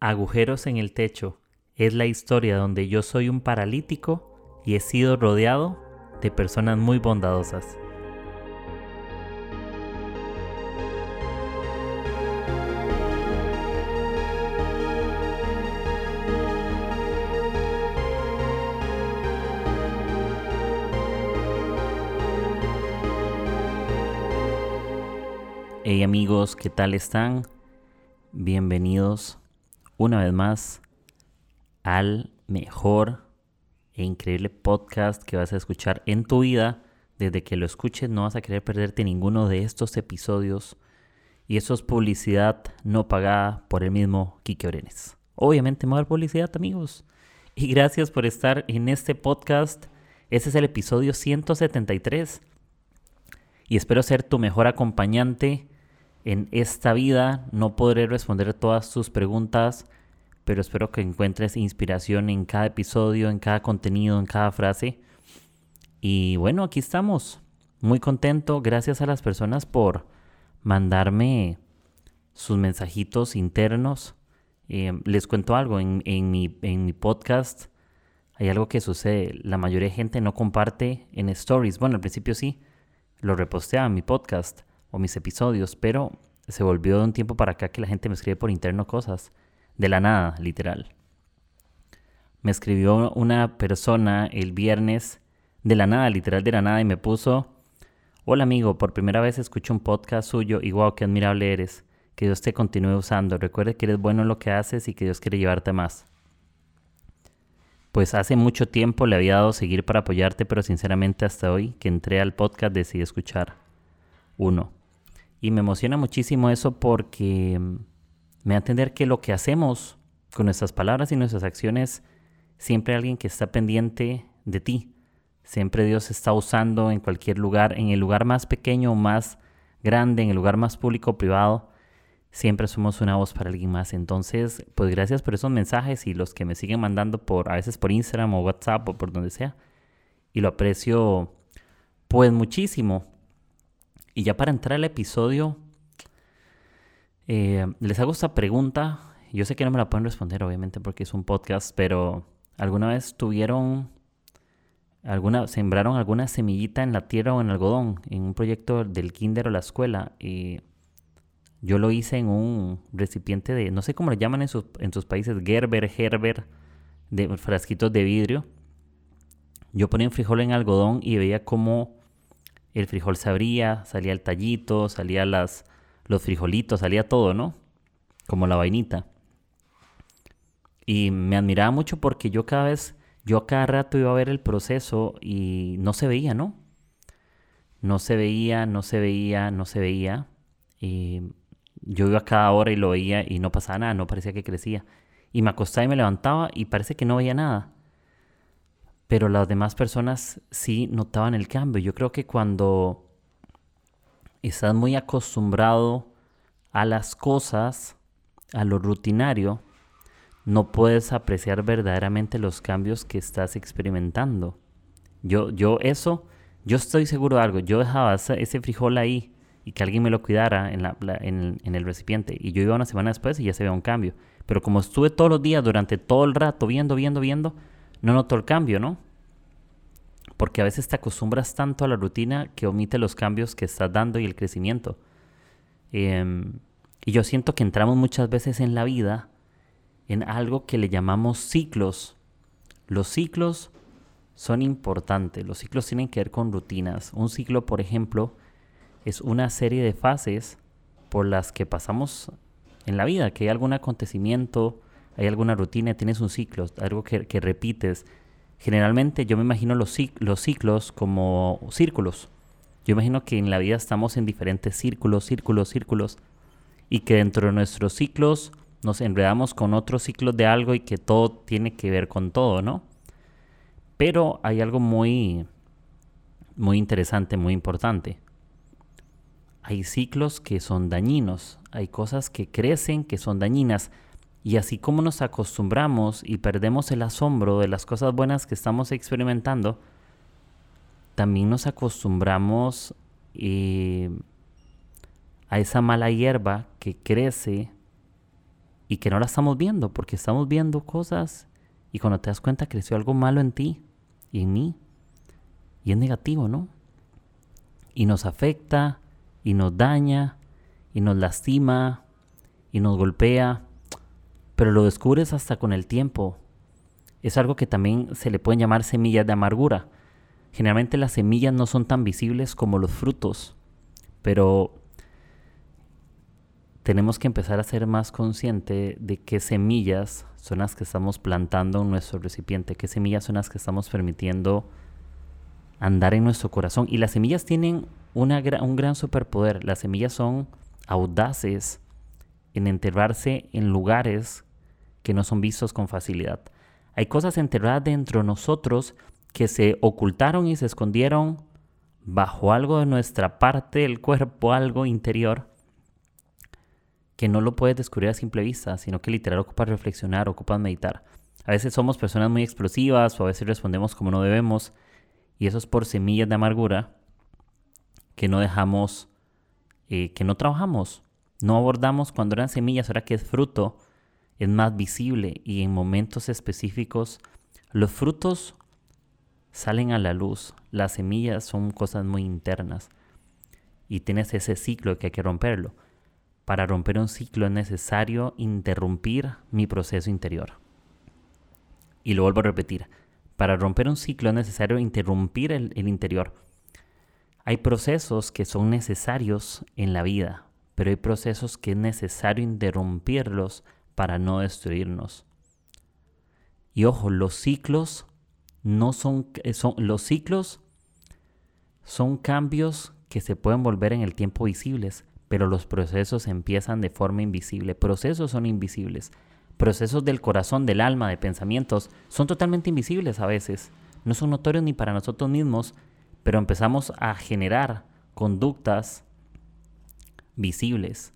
Agujeros en el techo es la historia donde yo soy un paralítico y he sido rodeado de personas muy bondadosas. Hey amigos, ¿qué tal están? Bienvenidos una vez más al mejor e increíble podcast que vas a escuchar en tu vida. Desde que lo escuches no vas a querer perderte ninguno de estos episodios. Y eso es publicidad no pagada por el mismo Kike Orenes. Obviamente me publicidad amigos. Y gracias por estar en este podcast. Ese es el episodio 173. Y espero ser tu mejor acompañante en esta vida. No podré responder todas tus preguntas, pero espero que encuentres inspiración en cada episodio, en cada contenido, en cada frase. Y bueno, aquí estamos. Muy contento. Gracias a las personas por mandarme sus mensajitos internos. Eh, les cuento algo, en, mi, podcast hay algo que sucede. La mayoría de gente no comparte en stories. Bueno, al principio sí, lo reposteaba en mi podcast o mis episodios, pero se volvió de un tiempo para acá que la gente me escribe por interno cosas, de la nada, literal. Me escribió una persona el viernes de la nada, literal de la nada, y me puso, hola amigo, por primera vez escucho un podcast suyo y wow, qué admirable eres. Que Dios te continúe usando. Recuerde que eres bueno en lo que haces y que Dios quiere llevarte más. Pues hace mucho tiempo le había dado seguir para apoyarte, pero sinceramente hasta hoy que entré al podcast decidí escuchar. Uno. Y me emociona muchísimo eso porque me da a entender que lo que hacemos con nuestras palabras y nuestras acciones, siempre hay alguien que está pendiente de ti. Siempre Dios está usando en cualquier lugar, en el lugar más pequeño o más grande, en el lugar más público o privado. Siempre somos una voz para alguien más. Entonces, pues gracias por esos mensajes y los que me siguen mandando por, a veces por Instagram o WhatsApp o por donde sea. Y lo aprecio pues muchísimo. Y ya para entrar al episodio, eh, les hago esta pregunta. Yo sé que no me la pueden responder, obviamente, porque es un podcast, pero ¿alguna vez tuvieron, alguna, sembraron alguna semillita en la tierra o en algodón en un proyecto del kinder o la escuela? Y yo lo hice en un recipiente de, no sé cómo le llaman en sus, en sus países, Gerber, Gerber, de frasquitos de vidrio. Yo ponía un frijol en algodón y veía cómo el frijol se abría, salía el tallito, salía las, los frijolitos, salía todo, ¿no? Como la vainita. Y me admiraba mucho porque yo cada vez, yo cada rato iba a ver el proceso y no se veía, ¿no? No se veía, no se veía, no se veía. Y yo iba cada hora y lo veía y no pasaba nada, no parecía que crecía. Y me acostaba y me levantaba y parece que no veía nada pero las demás personas sí notaban el cambio. Yo creo que cuando estás muy acostumbrado a las cosas, a lo rutinario, no puedes apreciar verdaderamente los cambios que estás experimentando. Yo, yo eso, yo estoy seguro de algo. Yo dejaba ese frijol ahí y que alguien me lo cuidara en, la, en, el recipiente. Y yo iba una semana después y ya se veía un cambio. Pero como estuve todos los días durante todo el rato viendo, viendo, viendo, no noto el cambio, ¿no? Porque a veces te acostumbras tanto a la rutina que omite los cambios que estás dando y el crecimiento. Em, y yo siento que entramos muchas veces en la vida en algo que le llamamos ciclos. Los ciclos son importantes. Los ciclos tienen que ver con rutinas. Un ciclo, por ejemplo, es una serie de fases por las que pasamos en la vida, que hay algún acontecimiento, hay alguna rutina, tienes un ciclo, algo que, repites. Generalmente yo me imagino los, los ciclos como círculos. Yo imagino que en la vida estamos en diferentes círculos, círculos, círculos, y que dentro de nuestros ciclos nos enredamos con otros ciclos de algo y que todo tiene que ver con todo, ¿no? Pero hay algo muy, muy interesante, muy importante. Hay ciclos que son dañinos, hay cosas que crecen que son dañinas. Y así como nos acostumbramos y perdemos el asombro de las cosas buenas que estamos experimentando, también nos acostumbramos eh, a esa mala hierba que crece y que no la estamos viendo, porque estamos viendo cosas y cuando te das cuenta creció algo malo en ti y en mí y es negativo, ¿no? Y nos afecta y nos daña y nos lastima y nos golpea, pero lo descubres hasta con el tiempo. Es algo que también se le pueden llamar semillas de amargura. Generalmente las semillas no son tan visibles como los frutos, pero tenemos que empezar a ser más consciente de qué semillas son las que estamos plantando en nuestro recipiente, qué semillas son las que estamos permitiendo andar en nuestro corazón. Y las semillas tienen una, un gran superpoder. Las semillas son audaces en enterrarse en lugares que no son vistos con facilidad. Hay cosas enterradas dentro de nosotros que se ocultaron y se escondieron bajo algo de nuestra parte del cuerpo, algo interior, que no lo puedes descubrir a simple vista, sino que literal ocupas reflexionar, ocupas meditar. A veces somos personas muy explosivas o a veces respondemos como no debemos y eso es por semillas de amargura que no dejamos, eh, que no trabajamos, no abordamos cuando eran semillas, ahora que es fruto, es más visible y en momentos específicos los frutos salen a la luz, las semillas son cosas muy internas y tienes ese ciclo que hay que romperlo. Para romper un ciclo es necesario interrumpir mi proceso interior. Y lo vuelvo a repetir. Para romper un ciclo es necesario interrumpir el, el interior. Hay procesos que son necesarios en la vida, pero hay procesos que es necesario interrumpirlos para no destruirnos. Y ojo, los ciclos no son, eh, son los ciclos son cambios que se pueden volver en el tiempo visibles, pero los procesos empiezan de forma invisible. Procesos son invisibles. Procesos del corazón, del alma, de pensamientos, son totalmente invisibles a veces. No son notorios ni para nosotros mismos, pero empezamos a generar conductas visibles.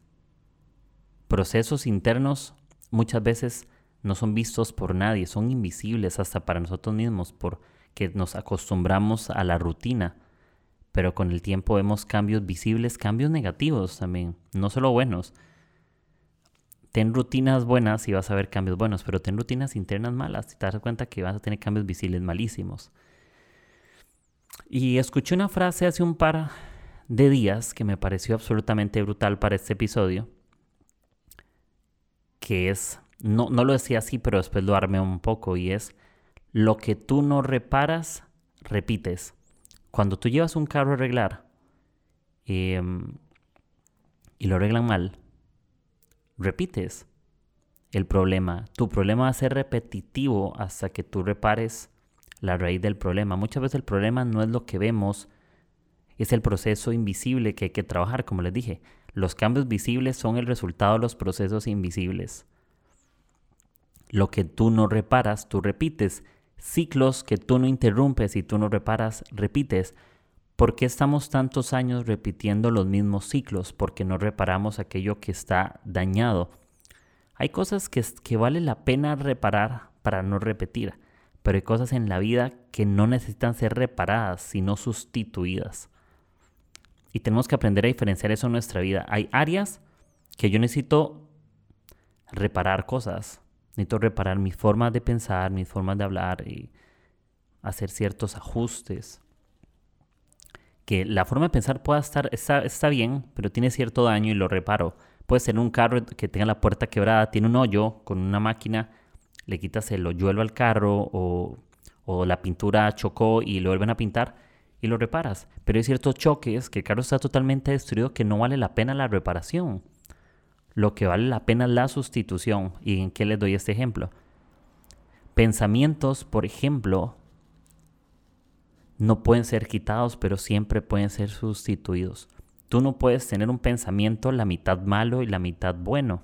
Procesos internos muchas veces no son vistos por nadie, son invisibles hasta para nosotros mismos porque nos acostumbramos a la rutina pero con el tiempo vemos cambios visibles, cambios negativos también, no solo buenos. Ten rutinas buenas y vas a ver cambios buenos, pero ten rutinas internas malas y te das cuenta que vas a tener cambios visibles malísimos. Y escuché una frase hace un par de días que me pareció absolutamente brutal para este episodio, que es, no, no lo decía así, pero después lo armé un poco, y es, lo que tú no reparas, repites cuando tú llevas un carro a arreglar em, y lo arreglan mal, repites el problema. Tu problema va a ser repetitivo hasta que tú repares la raíz del problema. Muchas veces el problema no es lo que vemos, es el proceso invisible que hay que trabajar, como les dije. Los cambios visibles son el resultado de los procesos invisibles. Lo que tú no reparas, tú repites ciclos que tú no interrumpes y tú no reparas, repites. ¿Por qué estamos tantos años repitiendo los mismos ciclos? Porque no reparamos aquello que está dañado. Hay cosas que, que vale la pena reparar para no repetir, pero hay cosas en la vida que no necesitan ser reparadas, sino sustituidas. Y tenemos que aprender a diferenciar eso en nuestra vida. Hay áreas que yo necesito reparar cosas, Necesito reparar mis formas de pensar, mis formas de hablar y hacer ciertos ajustes. Que la forma de pensar pueda estar, está, bien, pero tiene cierto daño y lo reparo. Puede ser un carro que tenga la puerta quebrada, tiene un hoyo con una máquina, le quitas el hoyuelo al carro o, o la pintura chocó y lo vuelven a pintar y lo reparas. Pero hay ciertos choques que el carro está totalmente destruido que no vale la pena la reparación. Lo que vale la pena es la sustitución. ¿Y en qué les doy este ejemplo? Pensamientos, por ejemplo, no pueden ser quitados, pero siempre pueden ser sustituidos. Tú no puedes tener un pensamiento la mitad malo y la mitad bueno.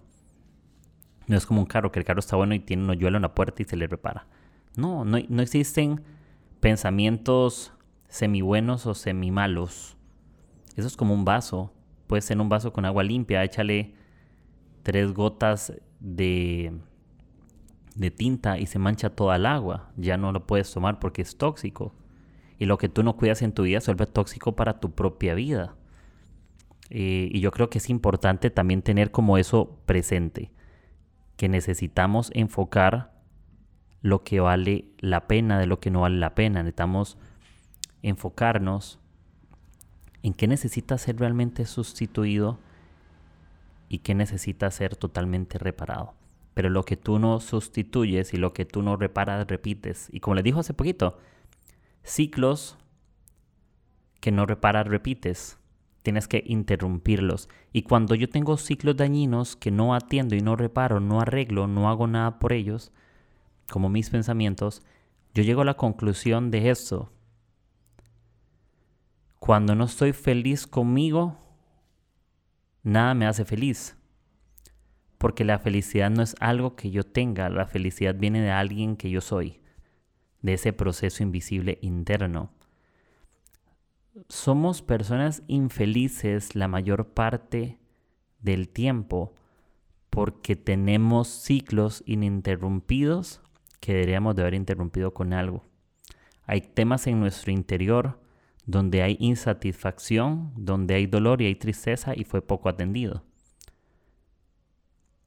No es como un carro, que el carro está bueno y tiene un hoyuelo en la puerta y se le repara. No, no, no existen pensamientos semi buenos o semi malos. Eso es como un vaso. Puede ser un vaso con agua limpia, échale tres gotas de, de tinta y se mancha toda el agua. Ya no lo puedes tomar porque es tóxico. Y lo que tú no cuidas en tu vida se tóxico para tu propia vida. Eh, y yo creo que es importante también tener como eso presente. que necesitamos enfocar lo que vale la pena de lo que no vale la pena. Necesitamos enfocarnos en qué necesita ser realmente sustituido y qué necesita ser totalmente reparado. Pero lo que tú no sustituyes y lo que tú no reparas, repites. Y como les dijo hace poquito, ciclos que no reparas, repites. Tienes que interrumpirlos. Y cuando yo tengo ciclos dañinos que no atiendo y no reparo, no arreglo, no hago nada por ellos, como mis pensamientos, yo llego a la conclusión de esto. Cuando no estoy feliz conmigo, nada me hace feliz. Porque la felicidad no es algo que yo tenga, la felicidad viene de alguien que yo soy, de ese proceso invisible interno. Somos personas infelices la mayor parte del tiempo porque tenemos ciclos ininterrumpidos que deberíamos de haber interrumpido con algo. Hay temas en nuestro interior donde hay insatisfacción, donde hay dolor y hay tristeza y fue poco atendido.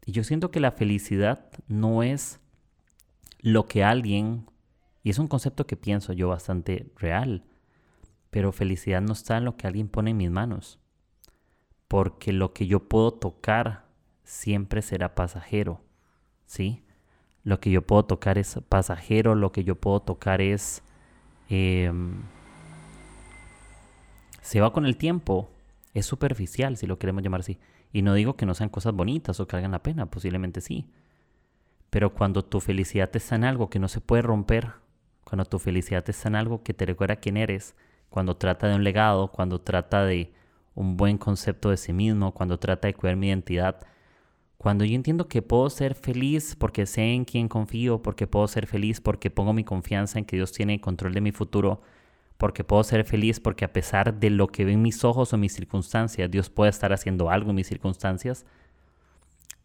Y yo siento que la felicidad no es lo que alguien, y es un concepto que pienso yo bastante real, pero felicidad no está en lo que alguien pone en mis manos, porque lo que yo puedo tocar siempre será pasajero, ¿sí? Lo que yo puedo tocar es pasajero, lo que yo puedo tocar es... Em, se va con el tiempo, es superficial, si lo queremos llamar así. Y no digo que no sean cosas bonitas o que hagan la pena, posiblemente sí. Pero cuando tu felicidad está en algo que no se puede romper, cuando tu felicidad está en algo que te recuerda quién eres, cuando trata de un legado, cuando trata de un buen concepto de sí mismo, cuando trata de cuidar mi identidad, cuando yo entiendo que puedo ser feliz porque sé en quién confío, porque puedo ser feliz porque pongo mi confianza en que Dios tiene control de mi futuro, porque puedo ser feliz porque a pesar de lo que ven mis ojos o mis circunstancias, Dios puede estar haciendo algo en mis circunstancias,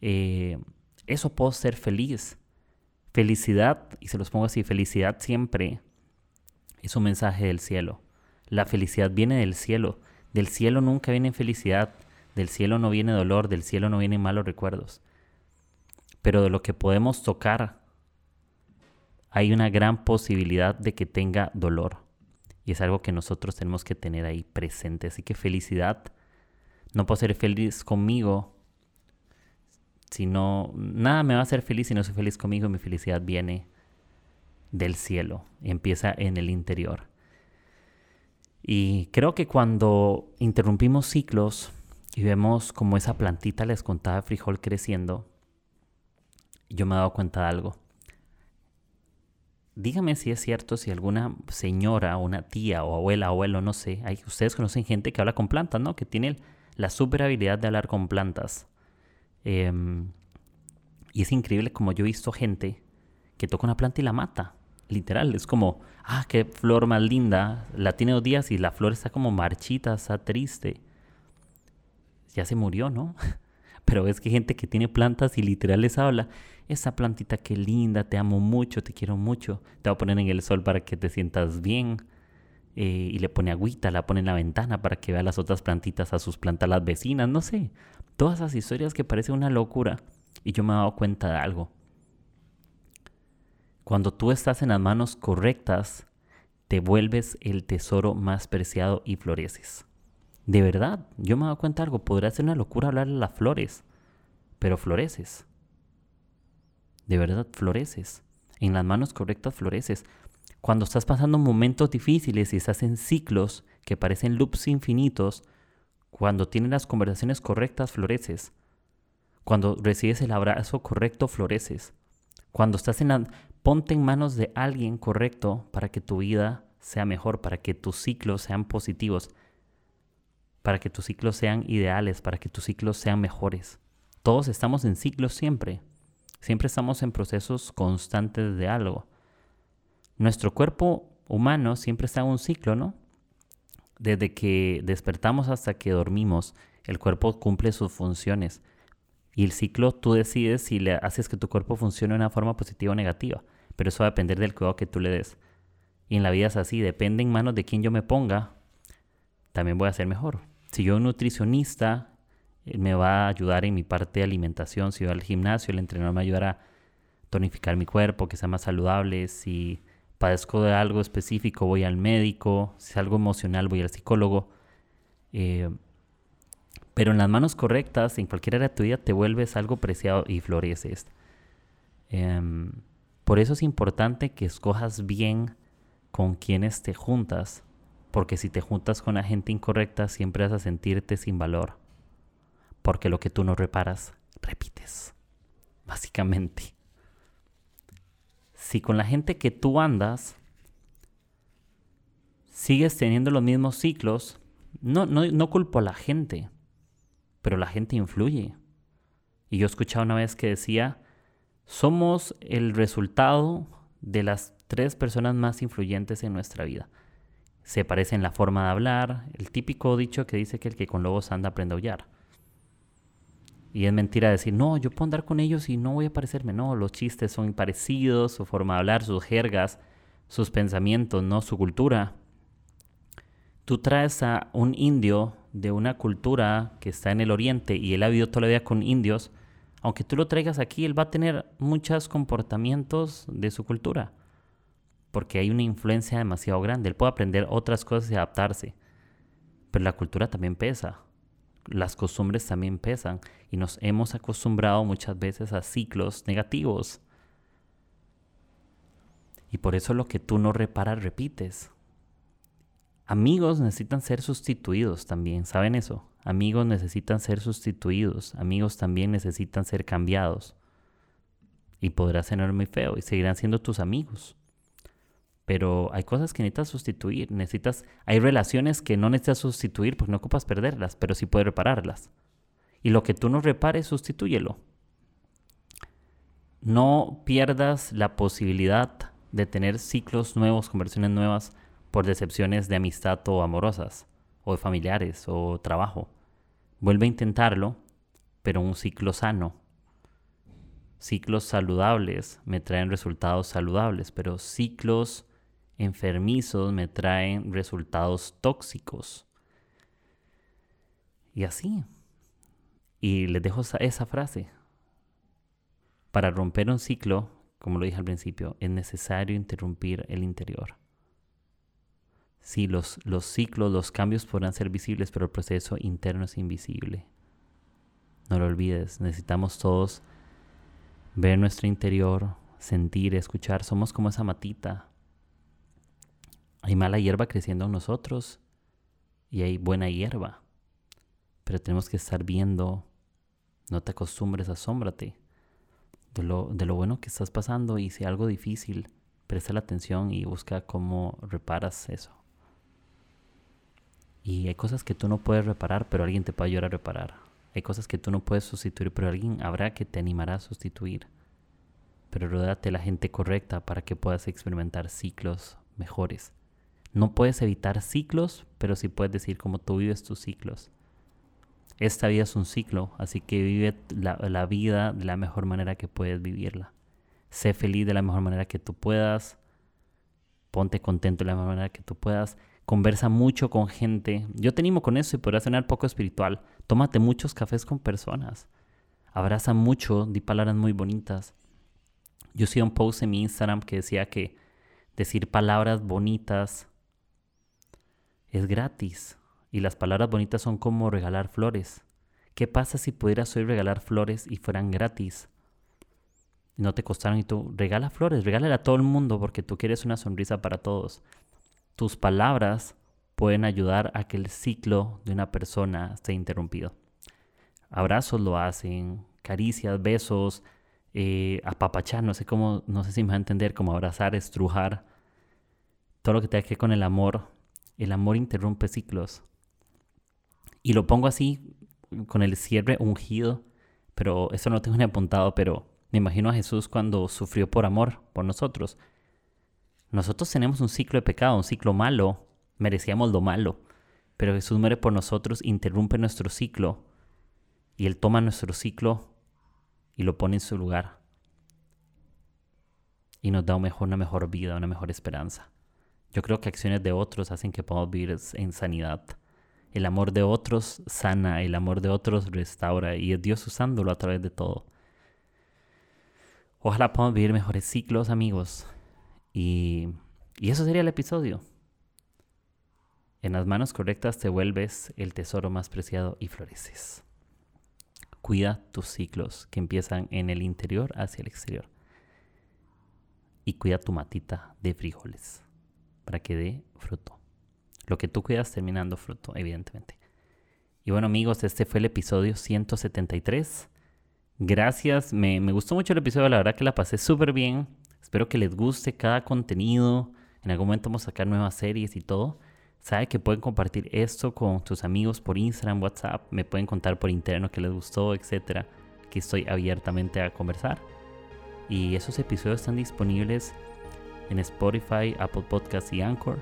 eh, eso puedo ser feliz. Felicidad, y se los pongo así, felicidad siempre es un mensaje del cielo. La felicidad viene del cielo. Del cielo nunca viene felicidad, del cielo no viene dolor, del cielo no vienen malos recuerdos. Pero de lo que podemos tocar, hay una gran posibilidad de que tenga dolor. Y es algo que nosotros tenemos que tener ahí presente. Así que felicidad. No puedo ser feliz conmigo. Sino, nada me va a hacer feliz si no soy feliz conmigo. Mi felicidad viene del cielo. empieza en el interior. Y creo que cuando interrumpimos ciclos y vemos como esa plantita les contaba frijol creciendo, yo me he dado cuenta de algo dígame si es cierto, si alguna señora, una tía, o abuela, abuelo, no sé, hay, ustedes conocen gente que habla con plantas, ¿no? Que tiene la super habilidad de hablar con plantas. Em, y es increíble como yo he visto gente que toca una planta y la mata. Literal, es como, ah, qué flor más linda. La tiene dos días y la flor está como marchita, está triste. Ya se murió, ¿no? Pero es que gente que tiene plantas y literal les habla esa plantita qué linda, te amo mucho, te quiero mucho, te voy a poner en el sol para que te sientas bien. Eh, y le pone agüita, la pone en la ventana para que vea las otras plantitas a sus plantas las vecinas, no sé. Todas esas historias que parecen una locura. Y yo me he dado cuenta de algo. Cuando tú estás en las manos correctas, te vuelves el tesoro más preciado y floreces. De verdad, yo me he dado cuenta de algo. Podría ser una locura hablarle a las flores, pero floreces de verdad floreces. En las manos correctas floreces. Cuando estás pasando momentos difíciles y estás en ciclos que parecen loops infinitos, cuando tienes las conversaciones correctas, floreces. Cuando recibes el abrazo correcto, floreces. Cuando estás en la... Ponte en manos de alguien correcto para que tu vida sea mejor, para que tus ciclos sean positivos, para que tus ciclos sean ideales, para que tus ciclos sean mejores. Todos estamos en ciclos siempre. Siempre estamos en procesos constantes de algo. Nuestro cuerpo humano siempre está en un ciclo, ¿no? Desde que despertamos hasta que dormimos, el cuerpo cumple sus funciones. Y el ciclo tú decides si le haces que tu cuerpo funcione de una forma positiva o negativa. Pero eso va a depender del cuidado que tú le des. Y en la vida es así, depende en manos de quién yo me ponga, también voy a ser mejor. Si yo un nutricionista me va a ayudar en mi parte de alimentación. Si voy al gimnasio, el entrenador me ayudará a tonificar mi cuerpo, que sea más saludable. Si padezco de algo específico, voy al médico. Si es algo emocional, voy al psicólogo. Eh, pero en las manos correctas, en cualquier área de tu vida, te vuelves algo preciado y floreces. Em, por eso es importante que escojas bien con quienes te juntas, porque si te juntas con la gente incorrecta, siempre vas a sentirte sin valor, porque lo que tú no reparas, repites, básicamente. Si con la gente que tú andas sigues teniendo los mismos ciclos, no, no, no culpo a la gente, pero la gente influye. Y yo escuchaba una vez que decía, somos el resultado de las tres personas más influyentes en nuestra vida. Se parecen la forma de hablar, el típico dicho que dice que el que con lobos anda aprende a aullar. Y es mentira decir, no, yo puedo andar con ellos y no voy a parecerme. No, los chistes son parecidos, su forma de hablar, sus jergas, sus pensamientos, no su cultura. Tú traes a un indio de una cultura que está en el oriente y él ha vivido toda la vida con indios, aunque tú lo traigas aquí, él va a tener muchos comportamientos de su cultura, porque hay una influencia demasiado grande. Él puede aprender otras cosas y adaptarse, pero la cultura también pesa, las costumbres también pesan y nos hemos acostumbrado muchas veces a ciclos negativos. Y por eso lo que tú no reparas, repites. Amigos necesitan ser sustituidos también, ¿saben eso? Amigos necesitan ser sustituidos, amigos también necesitan ser cambiados. Y podrás ser muy feo y seguirán siendo tus amigos. Pero hay cosas que necesitas sustituir, necesitas, hay relaciones que no necesitas sustituir porque no ocupas perderlas, pero sí puedes repararlas. Y lo que tú no repares, sustitúyelo. No pierdas la posibilidad de tener ciclos nuevos, conversiones nuevas por decepciones de amistad o amorosas, o de familiares, o trabajo. Vuelve a intentarlo, pero un ciclo sano. Ciclos saludables me traen resultados saludables, pero ciclos enfermizos me traen resultados tóxicos. Y así. Y les dejo esa, frase. Para romper un ciclo, como lo dije al principio, es necesario interrumpir el interior. Sí, los, los ciclos, los cambios podrán ser visibles, pero el proceso interno es invisible. No lo olvides, necesitamos todos ver nuestro interior, sentir, escuchar. Somos como esa matita. Hay mala hierba creciendo en nosotros y hay buena hierba. Pero tenemos que estar viendo, no te acostumbres, asómbrate de lo, de lo bueno que estás pasando y si algo difícil, presta la atención y busca cómo reparas eso. Y hay cosas que tú no puedes reparar, pero alguien te puede ayudar a reparar. Hay cosas que tú no puedes sustituir, pero alguien habrá que te animará a sustituir. Pero rodéate la gente correcta para que puedas experimentar ciclos mejores. No puedes evitar ciclos, pero sí puedes decir cómo tú vives tus ciclos. Esta vida es un ciclo, así que vive la, vida de la mejor manera que puedes vivirla. Sé feliz de la mejor manera que tú puedas. Ponte contento de la mejor manera que tú puedas conversa mucho con gente. Yo te animo con eso y podrás sonar poco espiritual. Tómate muchos cafés con personas. Abraza mucho, di palabras muy bonitas. Yo hice un post en mi Instagram que decía que decir palabras bonitas es gratis. Y las palabras bonitas son como regalar flores. ¿Qué pasa si pudieras hoy regalar flores y fueran gratis? No te costaron y tú regala flores, regálale a todo el mundo porque tú quieres una sonrisa para todos tus palabras pueden ayudar a que el ciclo de una persona esté interrumpido. Abrazos lo hacen, caricias, besos, eh, apapachar, no sé cómo, no sé si me va a entender, como abrazar, estrujar, todo lo que tenga que ver con el amor. El amor interrumpe ciclos. Y lo pongo así, con el cierre ungido, pero eso no lo tengo ni apuntado, pero me imagino a Jesús cuando sufrió por amor, por nosotros. Nosotros tenemos un ciclo de pecado, un ciclo malo, merecíamos lo malo, pero Jesús muere por nosotros, interrumpe nuestro ciclo y Él toma nuestro ciclo y lo pone en su lugar y nos da mejor, una mejor vida, una mejor esperanza. Yo creo que acciones de otros hacen que podamos vivir en sanidad, El amor de otros sana, el amor de otros restaura y es Dios usándolo a través de todo. Ojalá podamos vivir mejores ciclos, amigos. Y, y eso sería el episodio. En las manos correctas te vuelves el tesoro más preciado y floreces. Cuida tus ciclos que empiezan en el interior hacia el exterior. Y cuida tu matita de frijoles para que dé fruto. Lo que tú cuidas terminando fruto, evidentemente. Y bueno amigos, este fue el episodio 173. Gracias, me, me gustó mucho el episodio, la verdad que la pasé súper bien. Espero que les guste cada contenido. En algún momento vamos a sacar nuevas series y todo. Sabe que pueden compartir esto con sus amigos por Instagram, WhatsApp, me pueden contar por interno que les gustó, etcétera. Que estoy abiertamente a conversar. Y esos episodios están disponibles en Spotify, Apple Podcasts y Anchor.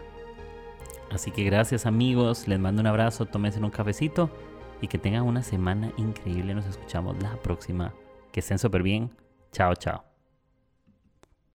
Así que gracias amigos, les mando un abrazo, tómense un cafecito y que tengan una semana increíble. Nos escuchamos la próxima. Que estén súper bien. Chao, chao.